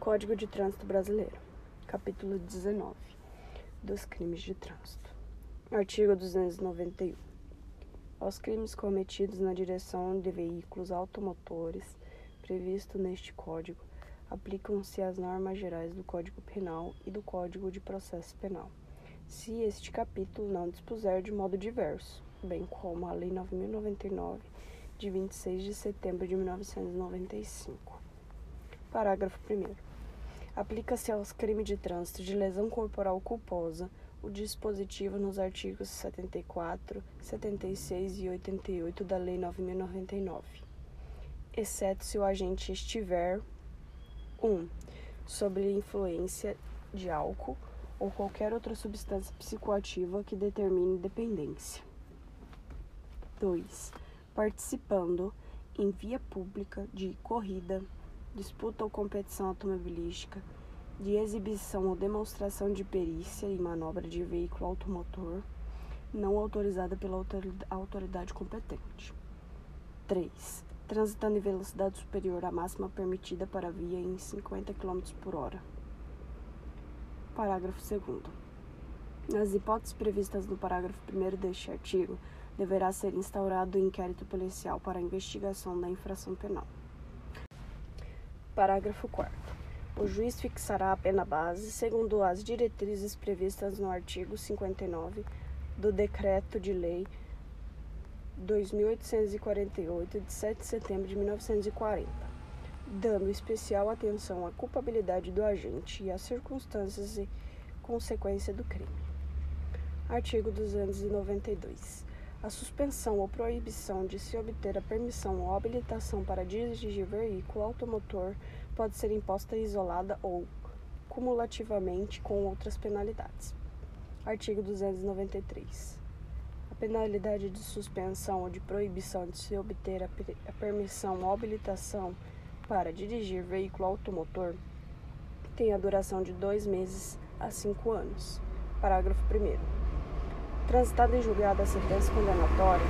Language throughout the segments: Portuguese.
Código de Trânsito Brasileiro, capítulo 19 dos crimes de trânsito. Artigo 291. Aos crimes cometidos na direção de veículos automotores previsto neste Código, aplicam-se as normas gerais do Código Penal e do Código de Processo Penal, se este capítulo não dispuser de modo diverso, bem como a Lei 9099 de 26 de setembro de 1995. Parágrafo 1. Aplica-se aos crimes de trânsito de lesão corporal culposa o dispositivo nos artigos 74, 76 e 88 da Lei 9099, exceto se o agente estiver 1. Um, sob influência de álcool ou qualquer outra substância psicoativa que determine dependência. 2 participando em via pública de corrida, disputa ou competição automobilística, de exibição ou demonstração de perícia e manobra de veículo automotor não autorizada pela autoridade competente. 3. Transitando em velocidade superior à máxima permitida para via em 50 km por hora. Parágrafo 2. Nas hipóteses previstas no parágrafo 1 deste artigo, deverá ser instaurado o inquérito policial para a investigação da infração penal. Parágrafo 4. O juiz fixará a pena base segundo as diretrizes previstas no artigo 59 do Decreto de Lei 2848, de 7 de setembro de 1940, dando especial atenção à culpabilidade do agente e às circunstâncias e consequência do crime. Artigo 292. A suspensão ou proibição de se obter a permissão ou habilitação para dirigir veículo automotor pode ser imposta isolada ou cumulativamente com outras penalidades. Artigo 293. A penalidade de suspensão ou de proibição de se obter a, permissão ou habilitação para dirigir veículo automotor tem a duração de dois meses a cinco anos. Parágrafo 1. Transitada em julgado a sentença condenatória,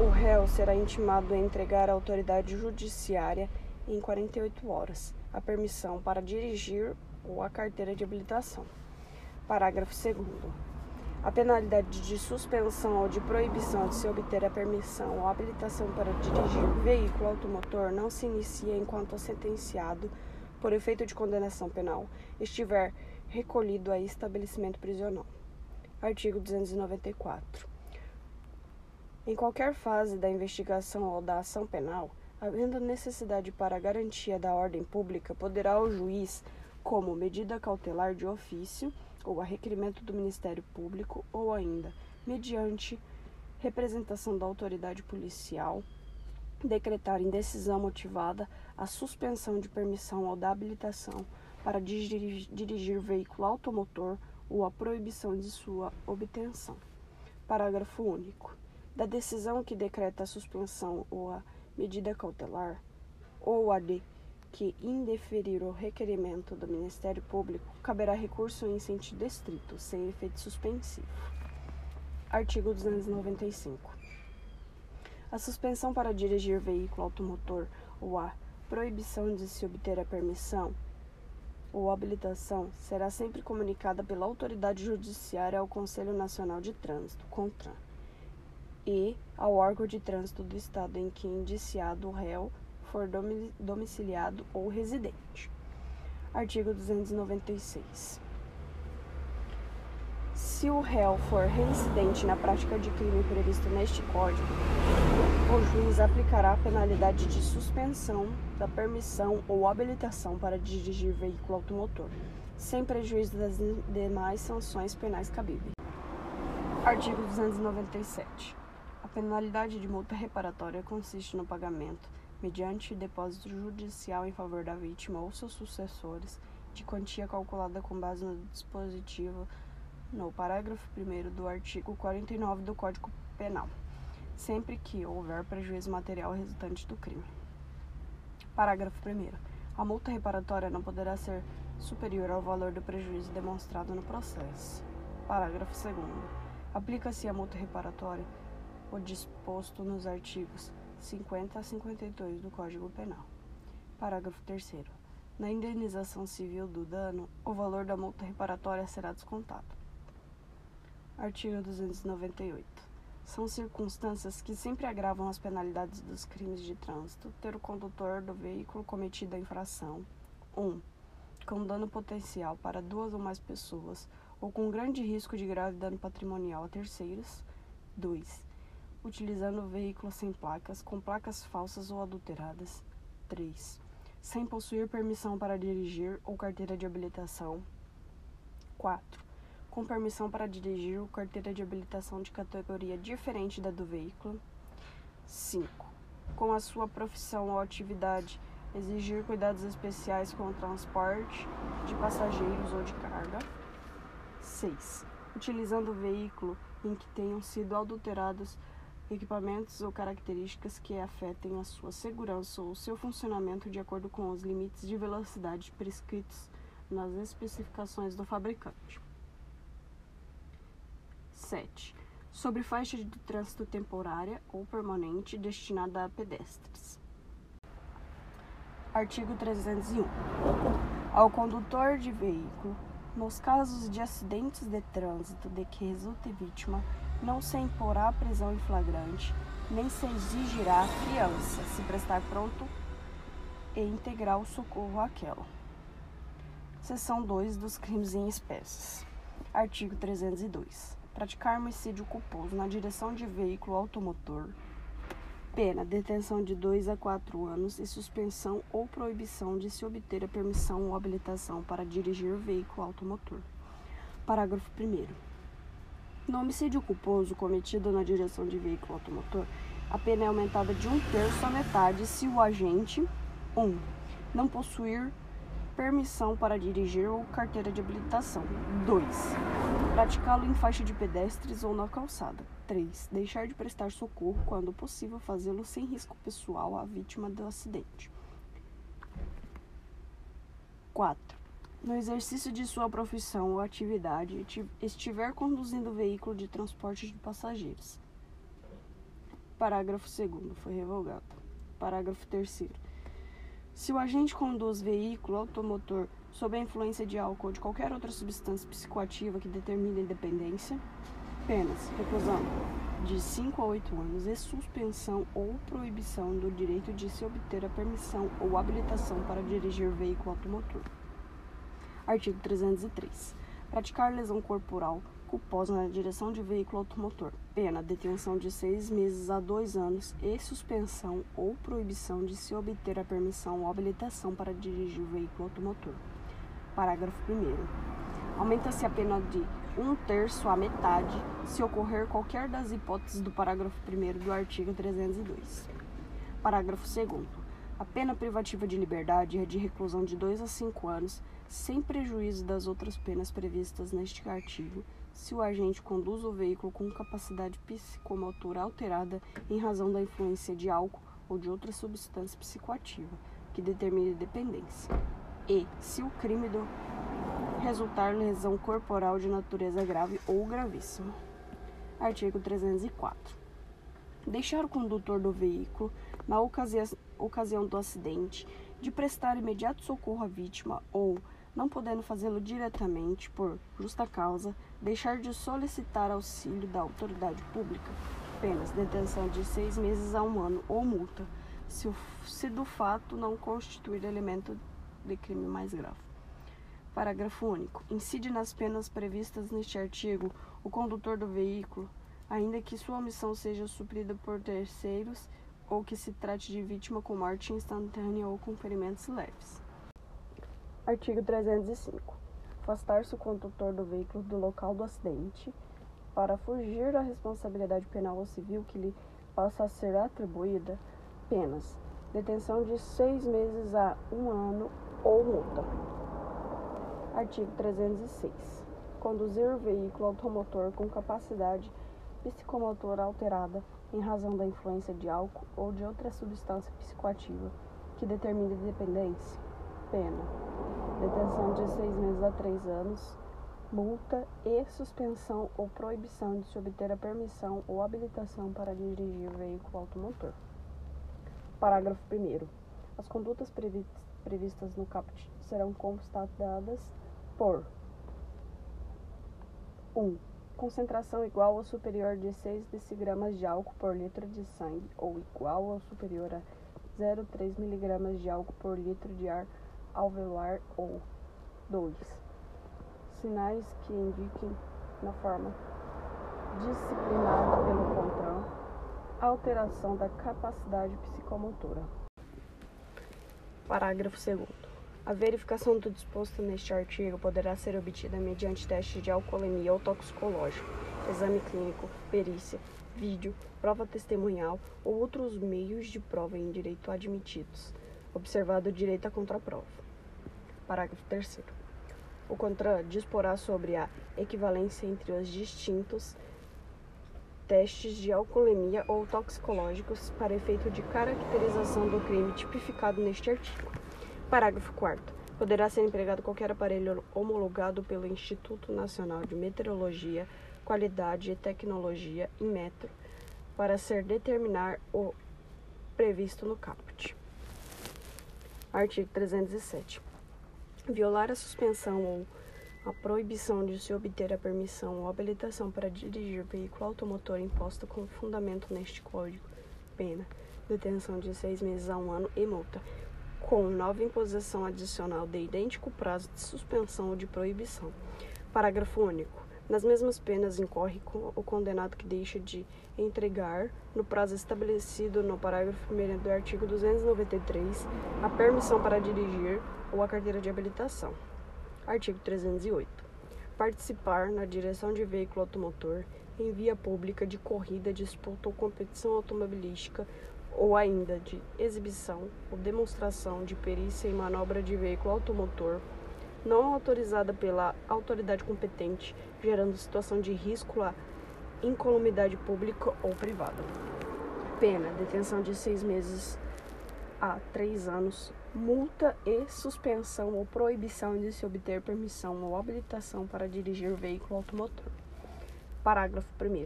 o réu será intimado a entregar à autoridade judiciária em 48 horas a permissão para dirigir ou a carteira de habilitação. Parágrafo 2. A penalidade de suspensão ou de proibição de se obter a permissão ou habilitação para dirigir veículo automotor não se inicia enquanto o sentenciado, por efeito de condenação penal, estiver recolhido a estabelecimento prisional. Artigo 294. Em qualquer fase da investigação ou da ação penal, havendo necessidade para garantia da ordem pública, poderá o juiz, como medida cautelar de ofício ou a requerimento do Ministério Público, ou ainda mediante representação da autoridade policial, decretar em decisão motivada a suspensão de permissão ou da habilitação para dirigir veículo automotor ou a proibição de sua obtenção. Parágrafo único. Da decisão que decreta a suspensão ou a medida cautelar, ou a de que indeferir o requerimento do Ministério Público, caberá recurso em sentido estrito, sem efeito suspensivo. Artigo 295. A suspensão para dirigir veículo automotor ou a proibição de se obter a permissão ou habilitação será sempre comunicada pela autoridade judiciária ao Conselho Nacional de Trânsito, CONTRAN, e ao órgão de trânsito do estado em que indiciado o réu for domiciliado ou residente. Artigo 296. Se o réu for reincidente na prática de crime previsto neste Código, o juiz aplicará a penalidade de suspensão da permissão ou habilitação para dirigir veículo automotor, sem prejuízo das demais sanções penais cabíveis. Artigo 297. A penalidade de multa reparatória consiste no pagamento, mediante depósito judicial em favor da vítima ou seus sucessores, de quantia calculada com base no dispositivo no parágrafo 1 do artigo 49 do Código Penal sempre que houver prejuízo material resultante do crime. Parágrafo 1. A multa reparatória não poderá ser superior ao valor do prejuízo demonstrado no processo. Parágrafo 2. Aplica-se a multa reparatória o disposto nos artigos 50 a 52 do Código Penal. Parágrafo 3. Na indenização civil do dano, o valor da multa reparatória será descontado. Artigo 298. São circunstâncias que sempre agravam as penalidades dos crimes de trânsito ter o condutor do veículo cometido a infração 1. Um, com dano potencial para duas ou mais pessoas ou com grande risco de grave dano patrimonial a terceiros. 2. Utilizando o veículo sem placas, com placas falsas ou adulteradas. 3 sem possuir permissão para dirigir ou carteira de habilitação. 4. Com permissão para dirigir ou carteira de habilitação de categoria diferente da do veículo. 5. Com a sua profissão ou atividade exigir cuidados especiais com o transporte de passageiros ou de carga. 6. Utilizando o veículo em que tenham sido adulterados equipamentos ou características que afetem a sua segurança ou seu funcionamento de acordo com os limites de velocidade prescritos nas especificações do fabricante. 7. Sobre faixa de trânsito temporária ou permanente destinada a pedestres. Artigo 301. Ao condutor de veículo, nos casos de acidentes de trânsito de que resulte vítima, não se imporá prisão em flagrante, nem se exigirá fiança, se prestar pronto e integrar o socorro àquela. Seção 2 dos crimes em espécies. Artigo 302. Praticar homicídio culposo na direção de veículo automotor. Pena: detenção de 2 a 4 anos e suspensão ou proibição de se obter a permissão ou habilitação para dirigir veículo automotor. Parágrafo 1. No homicídio culposo cometido na direção de veículo automotor, a pena é aumentada de um terço à metade se o agente 1. Um, não possuir permissão para dirigir ou carteira de habilitação. 2. Praticá-lo em faixa de pedestres ou na calçada. 3. Deixar de prestar socorro quando possível fazê-lo sem risco pessoal à vítima do acidente. 4 no exercício de sua profissão ou atividade, estiver conduzindo veículo de transporte de passageiros. Parágrafo 2 foi revogado. Parágrafo 3 Se o agente conduz veículo automotor sob a influência de álcool ou de qualquer outra substância psicoativa que determine independência, penas, reclusão de 5 a 8 anos e suspensão ou proibição do direito de se obter a permissão ou habilitação para dirigir veículo automotor. Artigo 303. Praticar lesão corporal culposa na direção de veículo automotor. Pena: detenção de seis meses a dois anos e suspensão ou proibição de se obter a permissão ou habilitação para dirigir o veículo automotor. Parágrafo 1. Aumenta-se a pena de um terço à metade se ocorrer qualquer das hipóteses do parágrafo 1 do artigo 302. Parágrafo 2. A pena privativa de liberdade é de reclusão de 2 a 5 anos sem prejuízo das outras penas previstas neste artigo, se o agente conduz o veículo com capacidade psicomotora alterada em razão da influência de álcool ou de outra substância psicoativa que determine dependência, e se o crime do resultar lesão corporal de natureza grave ou gravíssima. Artigo 304. Deixar o condutor do veículo, na ocasião, do acidente, de prestar imediato socorro à vítima ou não podendo fazê-lo diretamente por justa causa, deixar de solicitar auxílio da autoridade pública, penas detenção de seis meses a um ano ou multa, se, o, se do fato não constituir elemento de crime mais grave. Parágrafo único. Incide nas penas previstas neste artigo o condutor do veículo, ainda que sua omissão seja suprida por terceiros ou que se trate de vítima com morte instantânea ou com ferimentos leves. Artigo 305. Afastar-se o condutor do veículo do local do acidente para fugir da responsabilidade penal ou civil que lhe possa ser atribuída penas detenção de seis meses a um ano ou multa. Artigo 306. Conduzir o veículo automotor com capacidade psicomotora alterada em razão da influência de álcool ou de outra substância psicoativa que determine dependência. Pena detenção de seis meses a três anos, multa e suspensão ou proibição de se obter a permissão ou habilitação para dirigir veículo automotor. Parágrafo 1. As condutas previstas no caput serão constatadas por 1. Um, concentração igual ou superior de 6 decigramas de álcool por litro de sangue ou igual ou superior a 0,3 mg de álcool por litro de ar alveolar ou 2. Sinais que indiquem na forma disciplinada pelo CONTRAN alteração da capacidade psicomotora. Parágrafo 2 a verificação do disposto neste artigo poderá ser obtida mediante teste de alcoolemia ou toxicológico, exame clínico, perícia, vídeo, prova testemunhal ou outros meios de prova em direito admitidos, observado o direito à contraprova. Parágrafo 3 O CONTRAN disporá sobre a equivalência entre os distintos testes de alcoolemia ou toxicológicos para efeito de caracterização do crime tipificado neste artigo. Parágrafo 4 Poderá ser empregado qualquer aparelho homologado pelo Instituto Nacional de Meteorologia, Qualidade e Tecnologia, em metro, para ser determinar o previsto no caput. Artigo 307. Violar a suspensão ou a proibição de se obter a permissão ou habilitação para dirigir veículo automotor imposta com fundamento neste Código. Pena. Detenção de seis meses a um ano e multa com nova imposição adicional de idêntico prazo de suspensão ou de proibição. Parágrafo único. Nas mesmas penas incorre o condenado que deixa de entregar, no prazo estabelecido no parágrafo 1 do artigo 293, a permissão para dirigir ou a carteira de habilitação. Artigo 308. Participar na direção de veículo automotor em via pública de corrida, disputa ou competição automobilística ou ainda de exibição ou demonstração de perícia em manobra de veículo automotor não autorizada pela autoridade competente, gerando situação de risco à incolumidade pública ou privada. Pena: detenção de seis meses a três anos, multa e suspensão ou proibição de se obter permissão ou habilitação para dirigir veículo automotor. Parágrafo 1.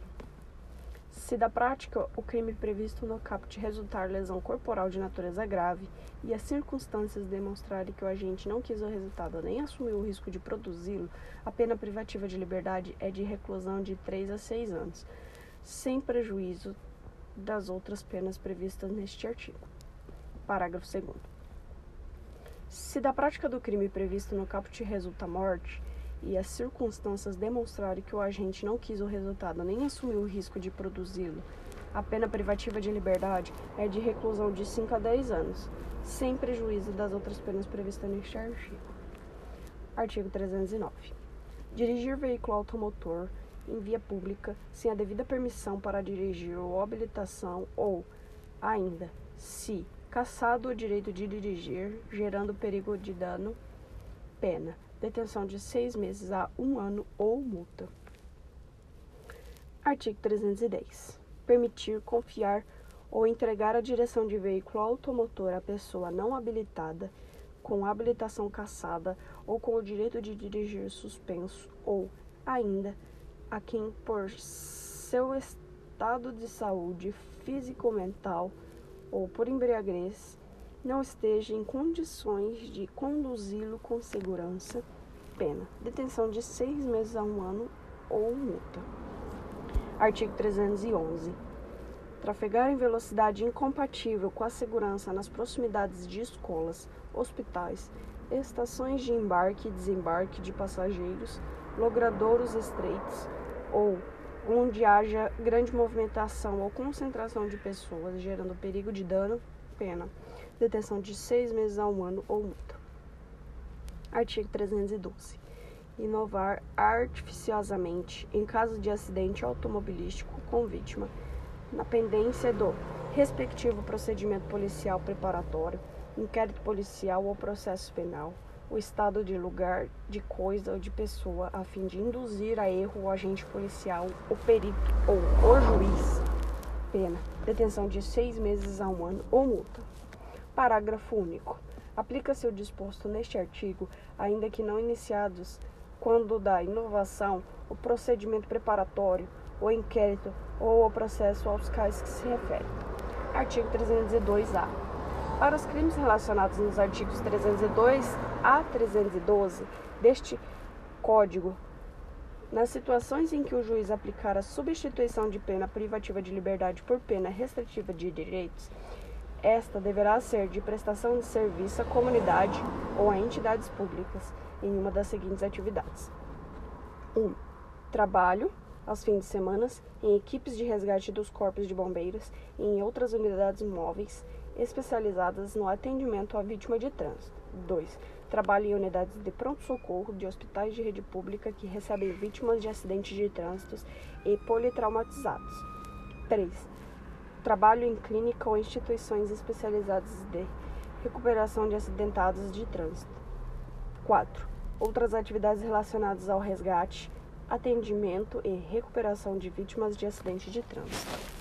Se da prática o crime previsto no caput resultar lesão corporal de natureza grave e as circunstâncias demonstrarem que o agente não quis o resultado nem assumiu o risco de produzi-lo, a pena privativa de liberdade é de reclusão de 3 a 6 anos, sem prejuízo das outras penas previstas neste artigo. Parágrafo 2. Se da prática do crime previsto no caput resulta morte, e as circunstâncias demonstrarem que o agente não quis o resultado nem assumiu o risco de produzi-lo, a pena privativa de liberdade é de reclusão de 5 a 10 anos, sem prejuízo das outras penas previstas neste artigo. Artigo 309. Dirigir veículo automotor em via pública sem a devida permissão para dirigir ou habilitação ou, ainda, se cassado o direito de dirigir, gerando perigo de dano, pena detenção de seis meses a um ano ou multa. Artigo 310. Permitir, confiar ou entregar a direção de veículo automotor à pessoa não habilitada, com habilitação cassada ou com o direito de dirigir suspenso, ou, ainda, a quem, por seu estado de saúde físico-mental ou por embriaguez, não esteja em condições de conduzi-lo com segurança, pena, detenção de seis meses a um ano ou multa. Artigo 311. Trafegar em velocidade incompatível com a segurança nas proximidades de escolas, hospitais, estações de embarque e desembarque de passageiros, logradouros estreitos ou onde haja grande movimentação ou concentração de pessoas, gerando perigo de dano, pena detenção de seis meses a um ano ou multa. Artigo 312. Inovar artificiosamente em caso de acidente automobilístico com vítima, na pendência do respectivo procedimento policial preparatório, inquérito policial ou processo penal, o estado de lugar, de coisa ou de pessoa, a fim de induzir a erro o agente policial, o perito ou o juiz. Pena: detenção de seis meses a um ano ou multa. Parágrafo único. Aplica-se o disposto neste artigo, ainda que não iniciados, quando da inovação, o procedimento preparatório, o inquérito ou o processo aos quais que se refere. Artigo 302-A. Para os crimes relacionados nos artigos 302 a 312 deste Código, nas situações em que o juiz aplicar a substituição de pena privativa de liberdade por pena restritiva de direitos, esta deverá ser de prestação de serviço à comunidade ou a entidades públicas em uma das seguintes atividades: 1. Um, trabalho aos fins de semana em equipes de resgate dos corpos de bombeiros e em outras unidades móveis especializadas no atendimento à vítima de trânsito. 2. Trabalho em unidades de pronto-socorro de hospitais de rede pública que recebem vítimas de acidentes de trânsito e politraumatizados. 3. Trabalho em clínica ou instituições especializadas de recuperação de acidentados de trânsito. 4. Outras atividades relacionadas ao resgate, atendimento e recuperação de vítimas de acidente de trânsito.